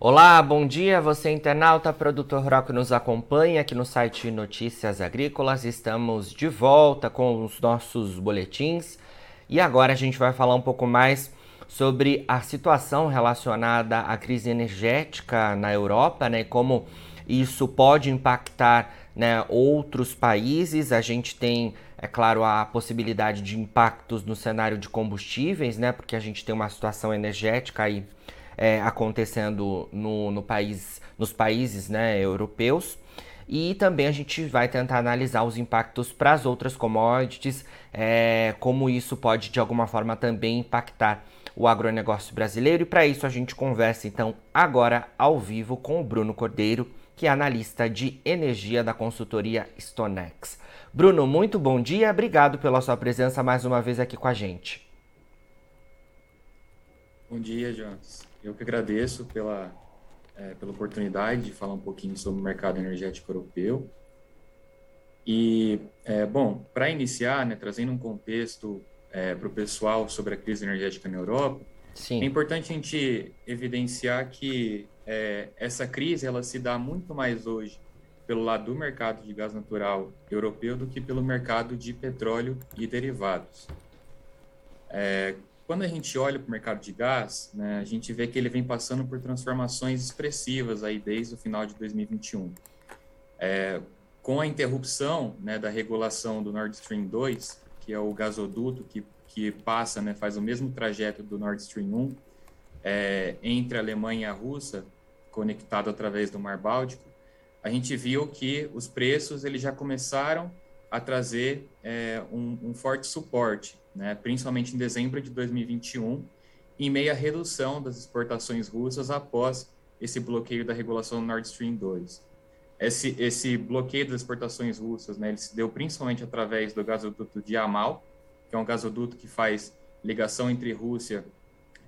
Olá, bom dia, você internauta, produtor rural que nos acompanha aqui no site Notícias Agrícolas. Estamos de volta com os nossos boletins e agora a gente vai falar um pouco mais sobre a situação relacionada à crise energética na Europa, né, como isso pode impactar né, outros países. A gente tem, é claro, a possibilidade de impactos no cenário de combustíveis, né, porque a gente tem uma situação energética aí é, acontecendo no, no país, nos países né, europeus. E também a gente vai tentar analisar os impactos para as outras commodities, é, como isso pode de alguma forma também impactar o agronegócio brasileiro. E para isso a gente conversa então agora ao vivo com o Bruno Cordeiro, que é analista de energia da consultoria Stonex. Bruno, muito bom dia, obrigado pela sua presença mais uma vez aqui com a gente. Bom dia, Jonas. Eu que agradeço pela, é, pela oportunidade de falar um pouquinho sobre o mercado energético europeu. E, é, bom, para iniciar, né, trazendo um contexto é, para o pessoal sobre a crise energética na Europa, Sim. é importante a gente evidenciar que é, essa crise ela se dá muito mais hoje pelo lado do mercado de gás natural europeu do que pelo mercado de petróleo e derivados. É, quando a gente olha para o mercado de gás, né, a gente vê que ele vem passando por transformações expressivas aí desde o final de 2021. É, com a interrupção né, da regulação do Nord Stream 2, que é o gasoduto que, que passa, né, faz o mesmo trajeto do Nord Stream 1, é, entre a Alemanha e a Rússia, conectado através do Mar Báltico, a gente viu que os preços eles já começaram a trazer é, um, um forte suporte né, principalmente em dezembro de 2021, em meio à redução das exportações russas após esse bloqueio da regulação Nord Stream 2. Esse, esse bloqueio das exportações russas, né, ele se deu principalmente através do gasoduto de Yamal, que é um gasoduto que faz ligação entre Rússia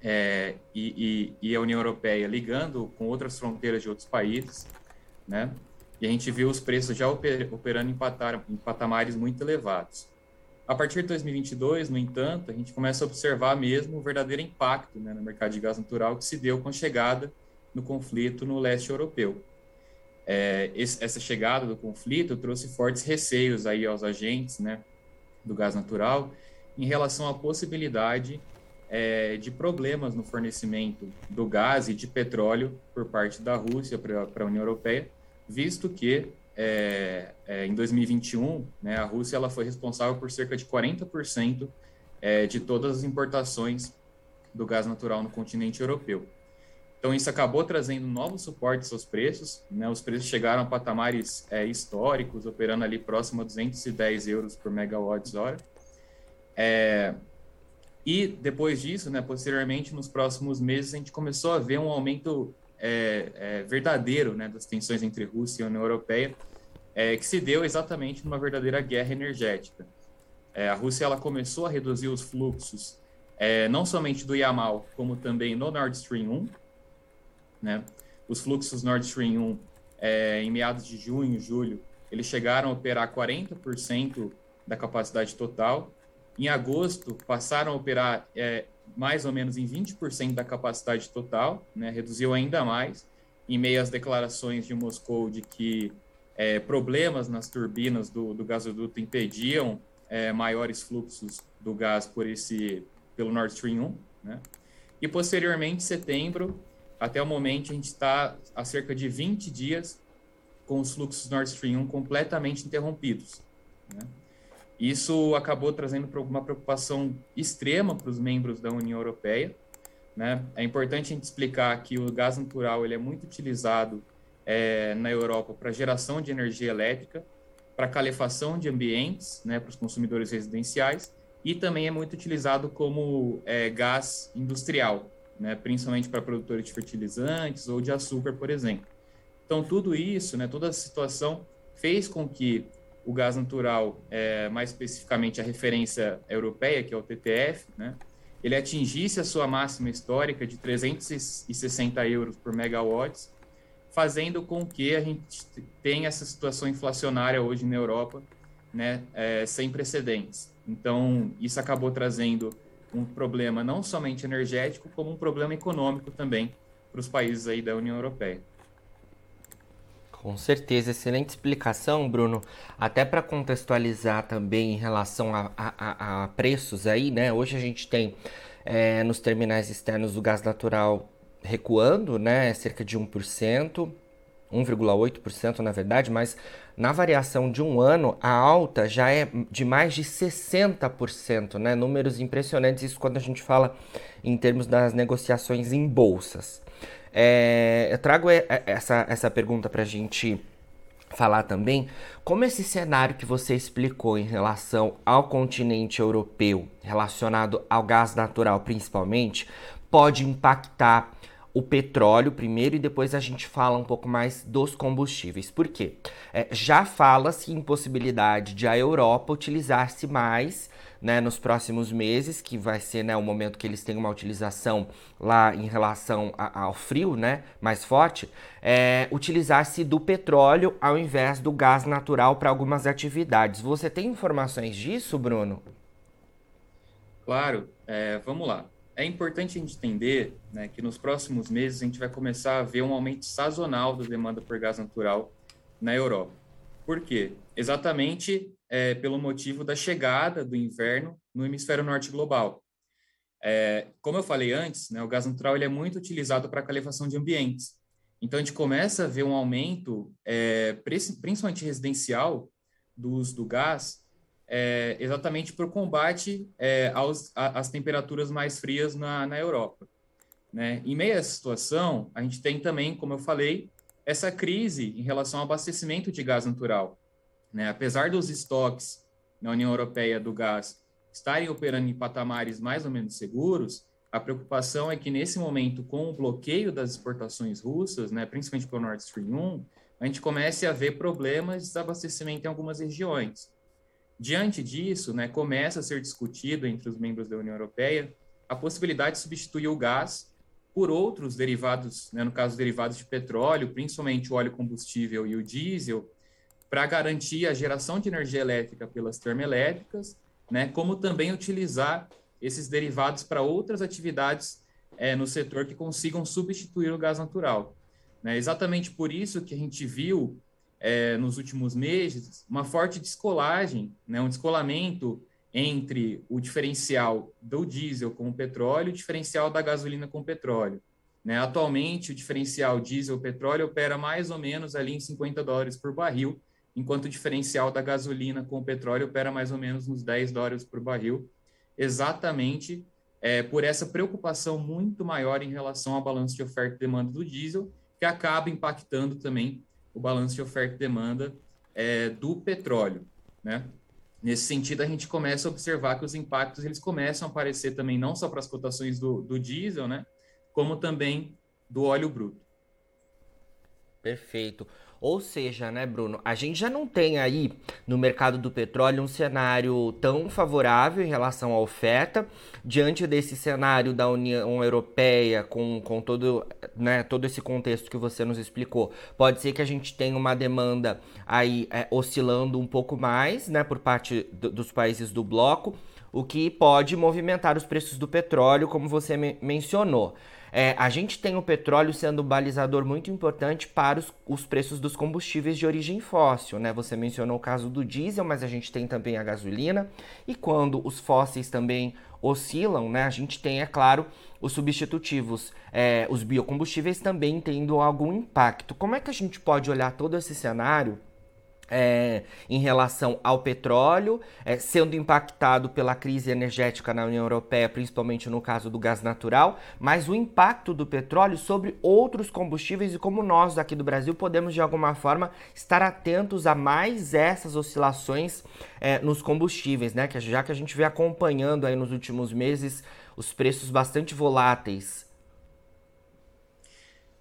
é, e, e, e, a União Europeia, ligando com outras fronteiras de outros países, né? E a gente viu os preços já operando em, patar, em patamares muito elevados. A partir de 2022, no entanto, a gente começa a observar mesmo o verdadeiro impacto né, no mercado de gás natural que se deu com a chegada do conflito no leste europeu. É, esse, essa chegada do conflito trouxe fortes receios aí aos agentes né, do gás natural em relação à possibilidade é, de problemas no fornecimento do gás e de petróleo por parte da Rússia para a União Europeia, visto que é, é, em 2021, né, a Rússia ela foi responsável por cerca de 40% é, de todas as importações do gás natural no continente europeu. Então, isso acabou trazendo novos suportes aos preços. Né? Os preços chegaram a patamares é, históricos, operando ali próximo a 210 euros por megawatt-hora. É, e depois disso, né, posteriormente, nos próximos meses, a gente começou a ver um aumento é, verdadeiro né, das tensões entre Rússia e União Europeia, é, que se deu exatamente numa verdadeira guerra energética. É, a Rússia ela começou a reduzir os fluxos, é, não somente do Yamal, como também no Nord Stream 1. Né? Os fluxos Nord Stream 1, é, em meados de junho, julho, eles chegaram a operar 40% da capacidade total. Em agosto, passaram a operar é, mais ou menos em 20% da capacidade total, né? reduziu ainda mais, em meio às declarações de Moscou de que é, problemas nas turbinas do, do gasoduto impediam é, maiores fluxos do gás por esse pelo Nord Stream 1, né? E posteriormente, em setembro, até o momento, a gente está há cerca de 20 dias com os fluxos Nord Stream 1 completamente interrompidos. Né? Isso acabou trazendo uma preocupação extrema para os membros da União Europeia. Né? É importante a gente explicar que o gás natural ele é muito utilizado é, na Europa para geração de energia elétrica, para calefação de ambientes, né, para os consumidores residenciais, e também é muito utilizado como é, gás industrial, né, principalmente para produtores de fertilizantes ou de açúcar, por exemplo. Então, tudo isso, né, toda a situação fez com que o gás natural, é, mais especificamente a referência europeia, que é o TTF, né, ele atingisse a sua máxima histórica de 360 euros por megawatts, fazendo com que a gente tenha essa situação inflacionária hoje na Europa, né, é, sem precedentes. Então, isso acabou trazendo um problema não somente energético, como um problema econômico também para os países aí da União Europeia. Com certeza, excelente explicação, Bruno. Até para contextualizar também em relação a, a, a, preços aí, né? Hoje a gente tem é, nos terminais externos o gás natural recuando, né? Cerca de 1%, 1,8% na verdade, mas na variação de um ano, a alta já é de mais de 60%, né? Números impressionantes, isso quando a gente fala em termos das negociações em bolsas. É, eu trago essa, essa pergunta para a gente falar também como esse cenário que você explicou em relação ao continente europeu, relacionado ao gás natural principalmente, pode impactar o petróleo primeiro e depois a gente fala um pouco mais dos combustíveis. Por quê? É, já fala-se em possibilidade de a Europa utilizar-se mais né, nos próximos meses, que vai ser né, o momento que eles têm uma utilização lá em relação a, ao frio né, mais forte, é, utilizar-se do petróleo ao invés do gás natural para algumas atividades. Você tem informações disso, Bruno? Claro, é, vamos lá. É importante a gente entender né, que nos próximos meses a gente vai começar a ver um aumento sazonal da demanda por gás natural na Europa. Por quê? Exatamente é, pelo motivo da chegada do inverno no hemisfério norte global. É, como eu falei antes, né, o gás natural ele é muito utilizado para calefação de ambientes. Então, a gente começa a ver um aumento, é, principalmente residencial, do uso do gás, é, exatamente por combate é, aos, a, às temperaturas mais frias na, na Europa. Né? Em meio a essa situação, a gente tem também, como eu falei, essa crise em relação ao abastecimento de gás natural. Né? Apesar dos estoques na União Europeia do gás estarem operando em patamares mais ou menos seguros, a preocupação é que nesse momento, com o bloqueio das exportações russas, né, principalmente pelo Nord Stream 1, a gente comece a ver problemas de desabastecimento em algumas regiões. Diante disso, né, começa a ser discutido entre os membros da União Europeia a possibilidade de substituir o gás por outros derivados, né, no caso derivados de petróleo, principalmente o óleo combustível e o diesel, para garantir a geração de energia elétrica pelas termoelétricas, né, como também utilizar esses derivados para outras atividades é, no setor que consigam substituir o gás natural. Né? Exatamente por isso que a gente viu é, nos últimos meses uma forte descolagem, né, um descolamento entre o diferencial do diesel com o petróleo e o diferencial da gasolina com o petróleo. Né? Atualmente, o diferencial diesel-petróleo opera mais ou menos ali em 50 dólares por barril, enquanto o diferencial da gasolina com o petróleo opera mais ou menos nos 10 dólares por barril, exatamente é, por essa preocupação muito maior em relação ao balanço de oferta e demanda do diesel, que acaba impactando também o balanço de oferta e demanda é, do petróleo, né? Nesse sentido, a gente começa a observar que os impactos eles começam a aparecer também não só para as cotações do, do diesel, né, como também do óleo bruto. Perfeito. Ou seja, né, Bruno, a gente já não tem aí no mercado do petróleo um cenário tão favorável em relação à oferta, diante desse cenário da União Europeia, com, com todo, né, todo esse contexto que você nos explicou. Pode ser que a gente tenha uma demanda aí é, oscilando um pouco mais, né, por parte do, dos países do bloco, o que pode movimentar os preços do petróleo, como você me mencionou. É, a gente tem o petróleo sendo um balizador muito importante para os, os, preços dos combustíveis de origem fóssil, né? Você mencionou o caso do diesel, mas a gente tem também a gasolina. E quando os fósseis também oscilam, né? A gente tem, é claro, os substitutivos, é, os biocombustíveis também tendo algum impacto. Como é que a gente pode olhar todo esse cenário é, em relação ao petróleo, é, sendo impactado pela crise energética na União Europeia, principalmente no caso do gás natural, mas o impacto do petróleo sobre outros combustíveis e como nós aqui do Brasil podemos de alguma forma estar atentos a mais essas oscilações é, nos combustíveis, né? Que já que a gente vem acompanhando aí nos últimos meses os preços bastante voláteis.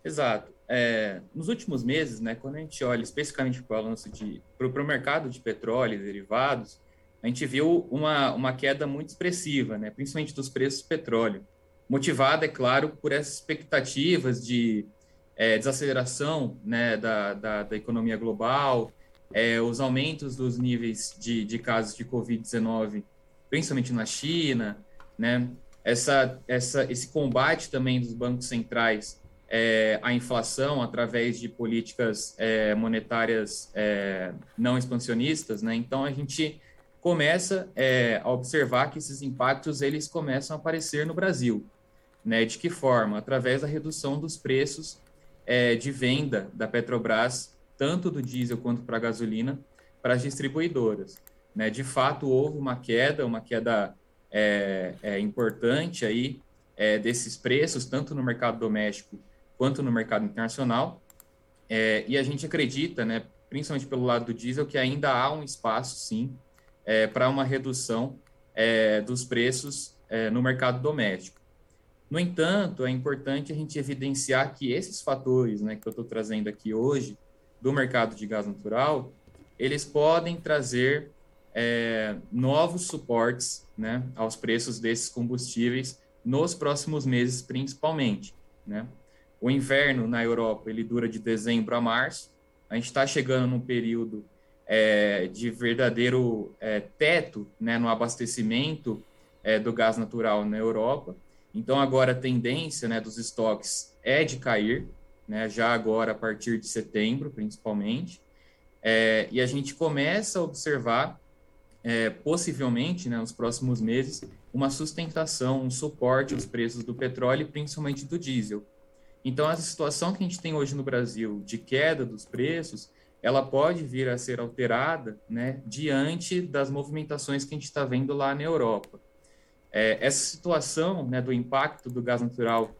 Exato. É, nos últimos meses, né, quando a gente olha especificamente para o balanço de para o mercado de petróleo e derivados, a gente viu uma, uma queda muito expressiva, né, principalmente dos preços do petróleo, motivada, é claro, por essas expectativas de é, desaceleração né, da, da, da economia global, é, os aumentos dos níveis de, de casos de Covid-19, principalmente na China, né, essa, essa, esse combate também dos bancos centrais é, a inflação através de políticas é, monetárias é, não expansionistas, né? Então a gente começa é, a observar que esses impactos eles começam a aparecer no Brasil, né? De que forma? Através da redução dos preços é, de venda da Petrobras, tanto do diesel quanto para a gasolina, para as distribuidoras. Né? De fato houve uma queda, uma queda é, importante aí desses preços, tanto no mercado doméstico quanto no mercado internacional. É, e a gente acredita, né, principalmente pelo lado do diesel, que ainda há um espaço, sim, é, para uma redução é, dos preços é, no mercado doméstico. No entanto, é importante a gente evidenciar que esses fatores né, que eu estou trazendo aqui hoje do mercado de gás natural, eles podem trazer é, novos suportes né, aos preços desses combustíveis nos próximos meses, principalmente. Né? O inverno na Europa ele dura de dezembro a março. A gente está chegando num período é, de verdadeiro é, teto né, no abastecimento é, do gás natural na Europa. Então, agora a tendência né, dos estoques é de cair, né, já agora a partir de setembro, principalmente. É, e a gente começa a observar, é, possivelmente, né, nos próximos meses, uma sustentação, um suporte aos preços do petróleo, principalmente do diesel. Então, essa situação que a gente tem hoje no Brasil de queda dos preços, ela pode vir a ser alterada né, diante das movimentações que a gente está vendo lá na Europa. É, essa situação né, do impacto do gás natural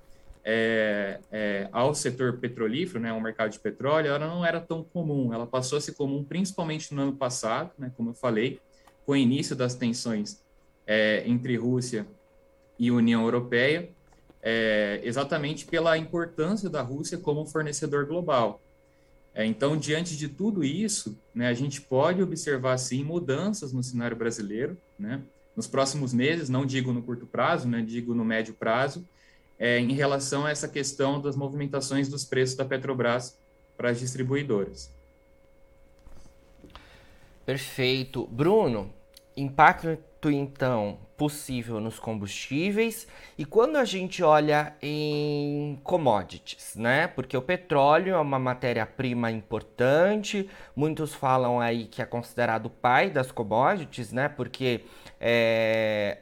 é, é, ao setor petrolífero, né, ao mercado de petróleo, ela não era tão comum. Ela passou a ser comum principalmente no ano passado, né, como eu falei, com o início das tensões é, entre Rússia e União Europeia é, exatamente pela importância da Rússia como fornecedor global. É, então, diante de tudo isso, né, a gente pode observar, sim, mudanças no cenário brasileiro, né, nos próximos meses, não digo no curto prazo, né, digo no médio prazo, é, em relação a essa questão das movimentações dos preços da Petrobras para as distribuidoras. Perfeito. Bruno, impacto então possível nos combustíveis e quando a gente olha em commodities, né? Porque o petróleo é uma matéria-prima importante, muitos falam aí que é considerado o pai das commodities, né? Porque é,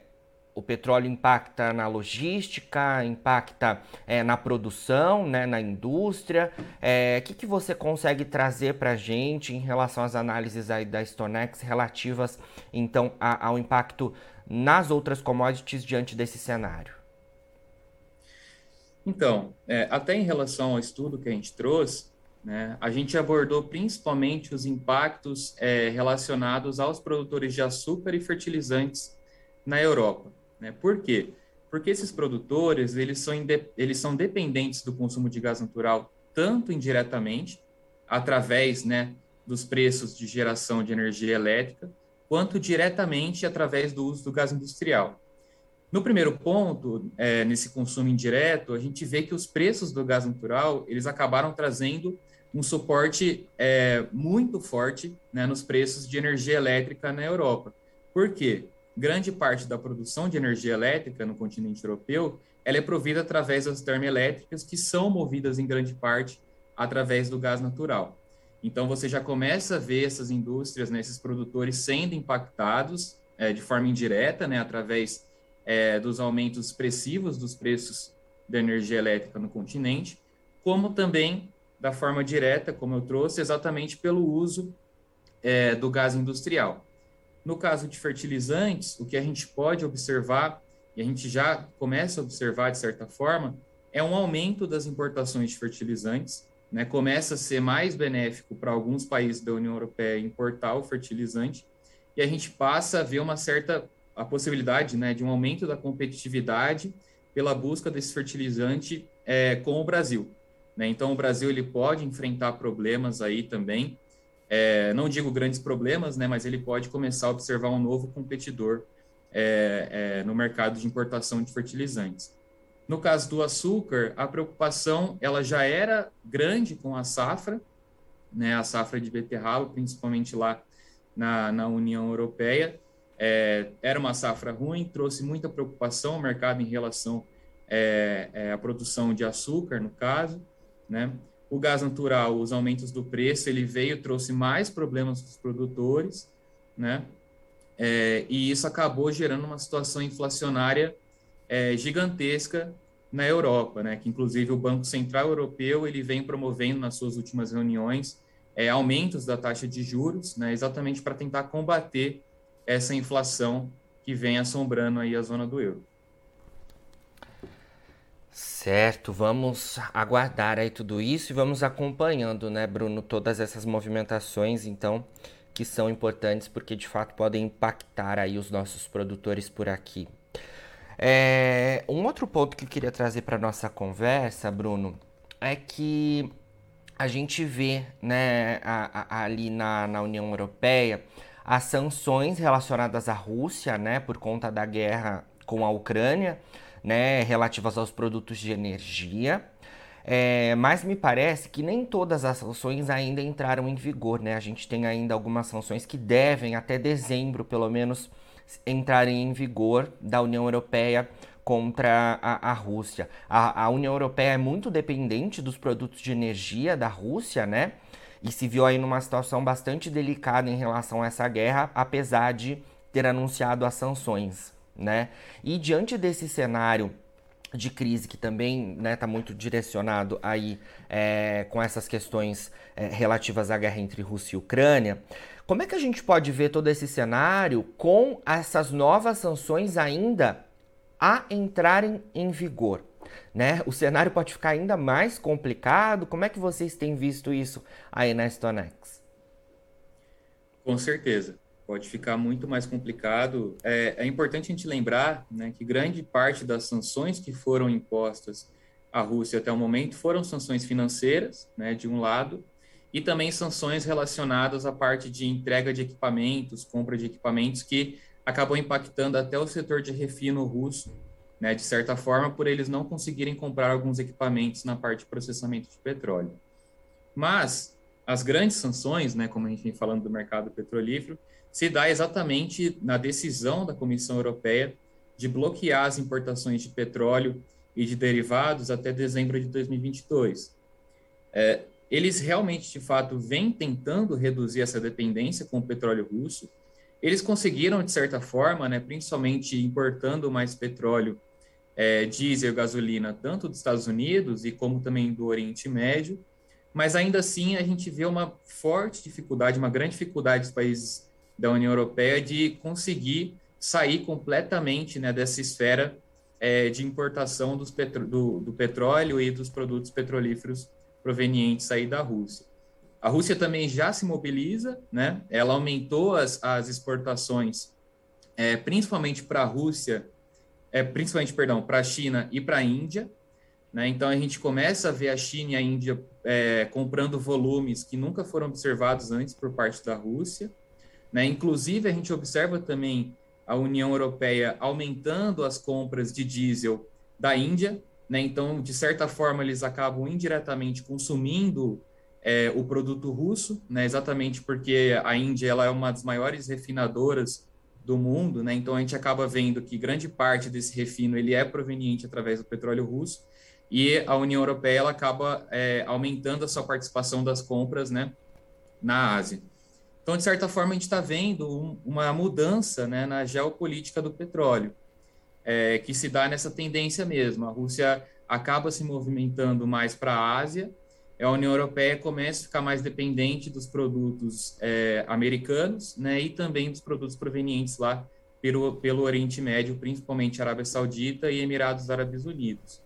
o petróleo impacta na logística, impacta é, na produção, né, na indústria. O é, que, que você consegue trazer para a gente em relação às análises aí da Stonex relativas, então, a, ao impacto nas outras commodities diante desse cenário? Então, é, até em relação ao estudo que a gente trouxe, né, a gente abordou principalmente os impactos é, relacionados aos produtores de açúcar e fertilizantes na Europa. Né? Por quê? Porque esses produtores eles são, eles são dependentes do consumo de gás natural tanto indiretamente, através né, dos preços de geração de energia elétrica, quanto diretamente através do uso do gás industrial. No primeiro ponto, é, nesse consumo indireto, a gente vê que os preços do gás natural eles acabaram trazendo um suporte é, muito forte né, nos preços de energia elétrica na Europa. Por quê? Grande parte da produção de energia elétrica no continente europeu ela é provida através das termoelétricas, que são movidas em grande parte através do gás natural. Então, você já começa a ver essas indústrias, né, esses produtores sendo impactados é, de forma indireta, né, através é, dos aumentos expressivos dos preços da energia elétrica no continente, como também da forma direta, como eu trouxe, exatamente pelo uso é, do gás industrial. No caso de fertilizantes, o que a gente pode observar, e a gente já começa a observar de certa forma, é um aumento das importações de fertilizantes, né? Começa a ser mais benéfico para alguns países da União Europeia importar o fertilizante, e a gente passa a ver uma certa a possibilidade, né, de um aumento da competitividade pela busca desse fertilizante é, com o Brasil. Né? Então, o Brasil ele pode enfrentar problemas aí também é, não digo grandes problemas, né, mas ele pode começar a observar um novo competidor é, é, no mercado de importação de fertilizantes. No caso do açúcar, a preocupação ela já era grande com a safra, né, a safra de beterraba, principalmente lá na, na União Europeia. É, era uma safra ruim, trouxe muita preocupação ao mercado em relação é, é, a produção de açúcar, no caso, né? O gás natural, os aumentos do preço, ele veio, trouxe mais problemas para os produtores, né? É, e isso acabou gerando uma situação inflacionária é, gigantesca na Europa, né? Que inclusive o Banco Central Europeu ele vem promovendo nas suas últimas reuniões é, aumentos da taxa de juros, né? Exatamente para tentar combater essa inflação que vem assombrando aí a zona do euro. Certo, vamos aguardar aí tudo isso e vamos acompanhando, né, Bruno, todas essas movimentações, então, que são importantes porque de fato podem impactar aí os nossos produtores por aqui. É, um outro ponto que eu queria trazer para nossa conversa, Bruno, é que a gente vê, né, a, a, ali na, na União Europeia as sanções relacionadas à Rússia, né, por conta da guerra com a Ucrânia né, relativas aos produtos de energia. É, mas me parece que nem todas as sanções ainda entraram em vigor, né? A gente tem ainda algumas sanções que devem, até dezembro pelo menos, entrarem em vigor da União Europeia contra a, a Rússia. A, a, União Europeia é muito dependente dos produtos de energia da Rússia, né? E se viu aí numa situação bastante delicada em relação a essa guerra, apesar de ter anunciado as sanções né? E diante desse cenário de crise que também está né, tá muito direcionado aí é, com essas questões é, relativas à guerra entre Rússia e Ucrânia, como é que a gente pode ver todo esse cenário com essas novas sanções ainda a entrarem em vigor? Né? O cenário pode ficar ainda mais complicado. Como é que vocês têm visto isso aí na Stonex? Com certeza pode ficar muito mais complicado. É, é, importante a gente lembrar né, que grande parte das sanções que foram impostas à Rússia até o momento foram sanções financeiras, né, de um lado, e também sanções relacionadas à parte de entrega de equipamentos, compra de equipamentos, que acabou impactando até o setor de refino russo, né, de certa forma, por eles não conseguirem comprar alguns equipamentos na parte de processamento de petróleo. Mas as grandes sanções, né, como a gente vem falando do mercado petrolífero, se dá exatamente na decisão da Comissão Europeia de bloquear as importações de petróleo e de derivados até dezembro de 2022. É, eles realmente, de fato, vêm tentando reduzir essa dependência com o petróleo russo. Eles conseguiram, de certa forma, né, principalmente importando mais petróleo, é, diesel, gasolina, tanto dos Estados Unidos e como também do Oriente Médio, mas ainda assim a gente vê uma forte dificuldade, uma grande dificuldade dos países da União Europeia de conseguir sair completamente né, dessa esfera é, de importação petro do, do, petróleo e dos produtos petrolíferos provenientes aí da Rússia. A Rússia também já se mobiliza, né? Ela aumentou as, as exportações, é, principalmente para a Rússia, é, principalmente, perdão, para a China e para a Índia. Né? Então a gente começa a ver a China e a Índia é, comprando volumes que nunca foram observados antes por parte da Rússia. Né? Inclusive, a gente observa também a União Europeia aumentando as compras de diesel da Índia. Né? Então, de certa forma, eles acabam indiretamente consumindo é, o produto russo, né? exatamente porque a Índia ela é uma das maiores refinadoras do mundo, né? Então a gente acaba vendo que grande parte desse refino ele é proveniente através do petróleo russo e a União Europeia ela acaba é, aumentando a sua participação das compras, né, na Ásia. Então, de certa forma, a gente está vendo uma mudança né, na geopolítica do petróleo, é, que se dá nessa tendência mesmo. A Rússia acaba se movimentando mais para a Ásia, a União Europeia começa a ficar mais dependente dos produtos é, americanos né, e também dos produtos provenientes lá pelo, pelo Oriente Médio, principalmente Arábia Saudita e Emirados Árabes Unidos.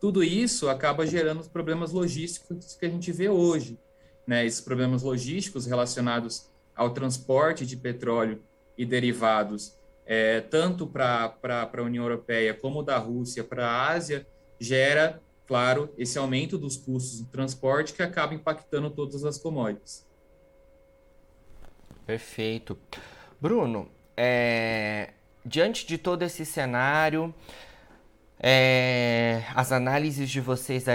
Tudo isso acaba gerando os problemas logísticos que a gente vê hoje. Né, esses problemas logísticos relacionados ao transporte de petróleo e derivados, é, tanto para a União Europeia como da Rússia para a Ásia, gera, claro, esse aumento dos custos de transporte que acaba impactando todas as commodities. Perfeito. Bruno, é, diante de todo esse cenário, é, as análises de vocês da,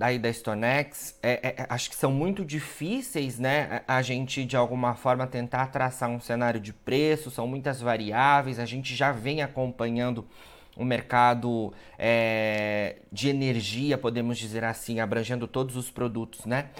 aí da Stonex, é, é, acho que são muito difíceis, né? A gente, de alguma forma, tentar traçar um cenário de preço, são muitas variáveis, a gente já vem acompanhando um mercado é, de energia, podemos dizer assim, abrangendo todos os produtos, né?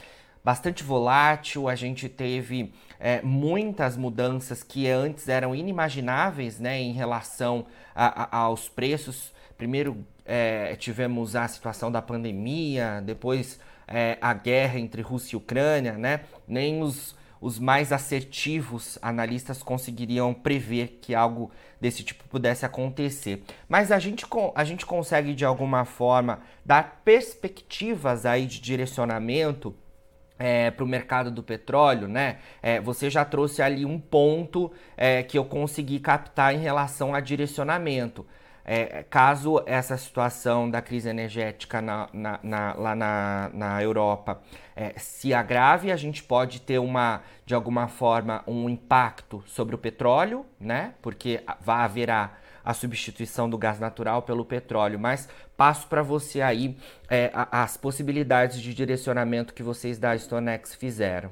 Bastante volátil, a gente teve é, muitas mudanças que antes eram inimagináveis né, em relação a, a, aos preços. Primeiro é, tivemos a situação da pandemia, depois é, a guerra entre Rússia e Ucrânia, né? Nem os, os mais assertivos analistas conseguiriam prever que algo desse tipo pudesse acontecer. Mas a gente, a gente consegue, de alguma forma, dar perspectivas aí de direcionamento é, para o mercado do petróleo, né? É, você já trouxe ali um ponto é, que eu consegui captar em relação a direcionamento. É, caso essa situação da crise energética na, na, na, lá na, na Europa é, se agrave, a gente pode ter uma, de alguma forma, um impacto sobre o petróleo, né? Porque vai haverá a substituição do gás natural pelo petróleo. Mas passo para você aí é, as possibilidades de direcionamento que vocês da Stonex fizeram.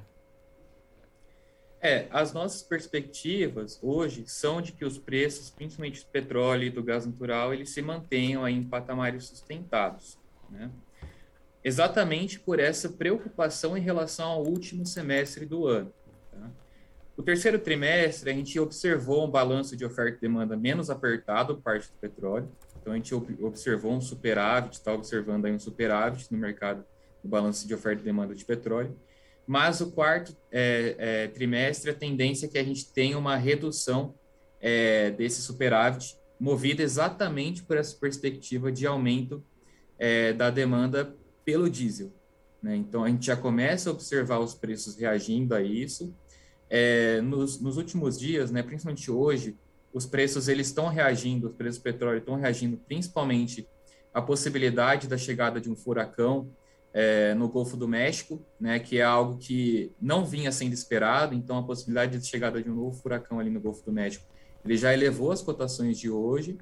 É, as nossas perspectivas hoje são de que os preços, principalmente do petróleo e do gás natural, eles se mantenham em patamares sustentados, né? Exatamente por essa preocupação em relação ao último semestre do ano. Tá? O terceiro trimestre, a gente observou um balanço de oferta e demanda menos apertado parte do petróleo. Então, a gente observou um superávit, está observando aí um superávit no mercado do balanço de oferta e demanda de petróleo. Mas o quarto é, é, trimestre, a tendência é que a gente tenha uma redução é, desse superávit, movida exatamente por essa perspectiva de aumento é, da demanda pelo diesel. Né? Então, a gente já começa a observar os preços reagindo a isso. É, nos, nos, últimos dias, né, principalmente hoje, os preços eles estão reagindo, os preços do petróleo estão reagindo principalmente à possibilidade da chegada de um furacão é, no Golfo do México, né, que é algo que não vinha sendo esperado, então a possibilidade de chegada de um novo furacão ali no Golfo do México, ele já elevou as cotações de hoje,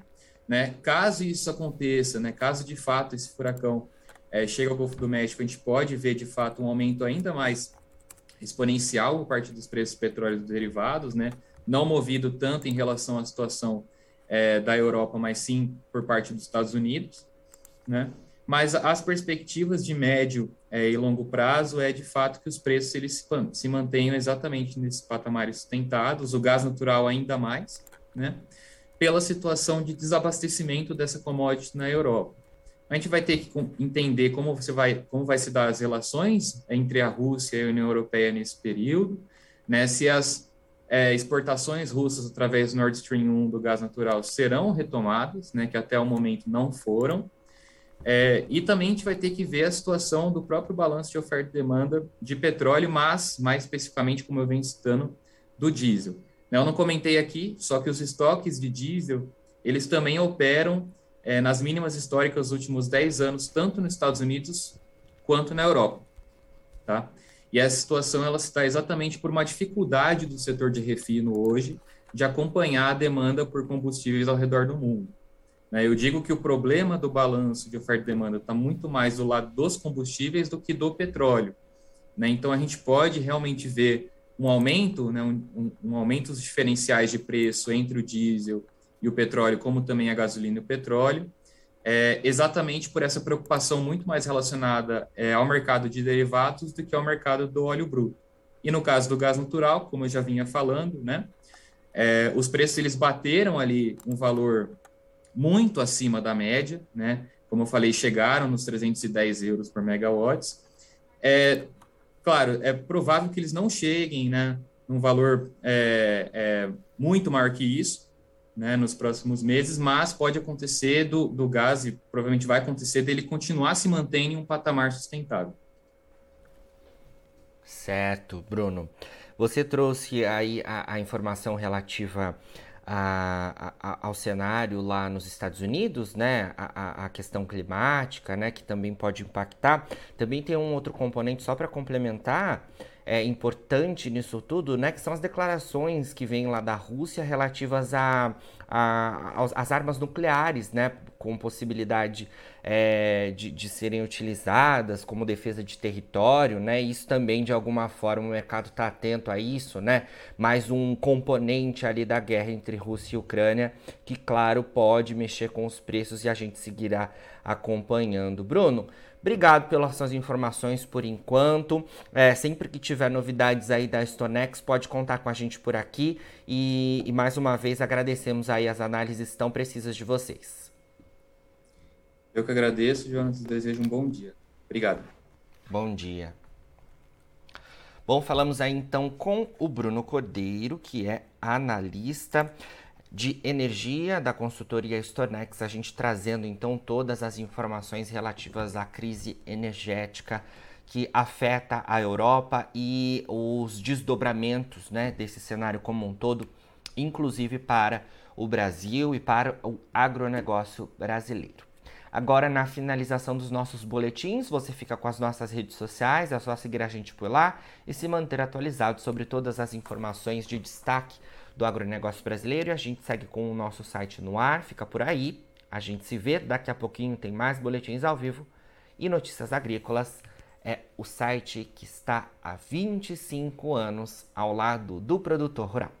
né, caso isso aconteça, né, caso de fato esse furacão é, chegue ao Golfo do México, a gente pode ver de fato um aumento ainda mais exponencial por parte dos preços petróleo dos derivados, né, não movido tanto em relação à situação é, da Europa, mas sim por parte dos Estados Unidos, né, mas as perspectivas de médio é, e longo prazo é de fato que os preços eles se mantenham exatamente nesses patamares sustentados, o gás natural ainda mais, né? Pela situação de desabastecimento dessa commodity na Europa. A gente vai ter que entender como você vai, como vai se dar as relações entre a Rússia e a União Europeia nesse período, né? Se as é, exportações russas através do Nord Stream 1 do gás natural serão retomadas, né? Que até o momento não foram é, e também a gente vai ter que ver a situação do próprio balanço de oferta e demanda de petróleo, mas mais especificamente, como eu venho citando, do diesel. Né, eu não comentei aqui, só que os estoques de diesel, eles também operam é, nas mínimas históricas dos últimos 10 anos, tanto nos Estados Unidos quanto na Europa. Tá? E essa situação ela está exatamente por uma dificuldade do setor de refino hoje de acompanhar a demanda por combustíveis ao redor do mundo. Né? Eu digo que o problema do balanço de oferta e demanda está muito mais do lado dos combustíveis do que do petróleo. Né? Então, a gente pode realmente ver um aumento, né? um, um, um aumento dos diferenciais de preço entre o diesel e o petróleo, como também a gasolina e o petróleo, é, exatamente por essa preocupação muito mais relacionada é, ao mercado de derivados do que ao mercado do óleo bruto. E no caso do gás natural, como eu já vinha falando, né, é, os preços eles bateram ali um valor muito acima da média, né? Como eu falei, chegaram nos 310 euros por megawatts. É, claro, é provável que eles não cheguem, né? Num valor é, é, muito maior que isso, né? Nos próximos meses, mas pode acontecer do, do gás, e provavelmente vai acontecer, dele continuar se mantendo em um patamar sustentável. Certo, Bruno. Você trouxe aí a, a informação relativa a, a, ao cenário lá nos Estados Unidos, né, a, a, questão climática, né, que também pode impactar. Também tem um outro componente só para complementar, é, importante nisso tudo, né, que são as declarações que vêm lá da Rússia relativas a, a, às armas nucleares, né, com possibilidade é, de, de, serem utilizadas como defesa de território, né? Isso também de alguma forma o mercado está atento a isso, né? Mais um componente ali da guerra entre Rússia e Ucrânia que, claro, pode mexer com os preços e a gente seguirá acompanhando. Bruno, Obrigado pelas suas informações por enquanto. É, sempre que tiver novidades aí da Stonex, pode contar com a gente por aqui. E, e mais uma vez agradecemos aí as análises tão precisas de vocês. Eu que agradeço, Jonas. Desejo um bom dia. Obrigado. Bom dia. Bom, falamos aí então com o Bruno Cordeiro, que é analista de energia da consultoria Stornex, a gente trazendo então todas as informações relativas à crise energética que afeta a Europa e os desdobramentos né, desse cenário como um todo, inclusive para o Brasil e para o agronegócio brasileiro. Agora, na finalização dos nossos boletins, você fica com as nossas redes sociais, é só seguir a gente por lá e se manter atualizado sobre todas as informações de destaque do agronegócio brasileiro. E a gente segue com o nosso site no ar, fica por aí. A gente se vê, daqui a pouquinho tem mais boletins ao vivo. E Notícias Agrícolas é o site que está há 25 anos ao lado do produtor rural.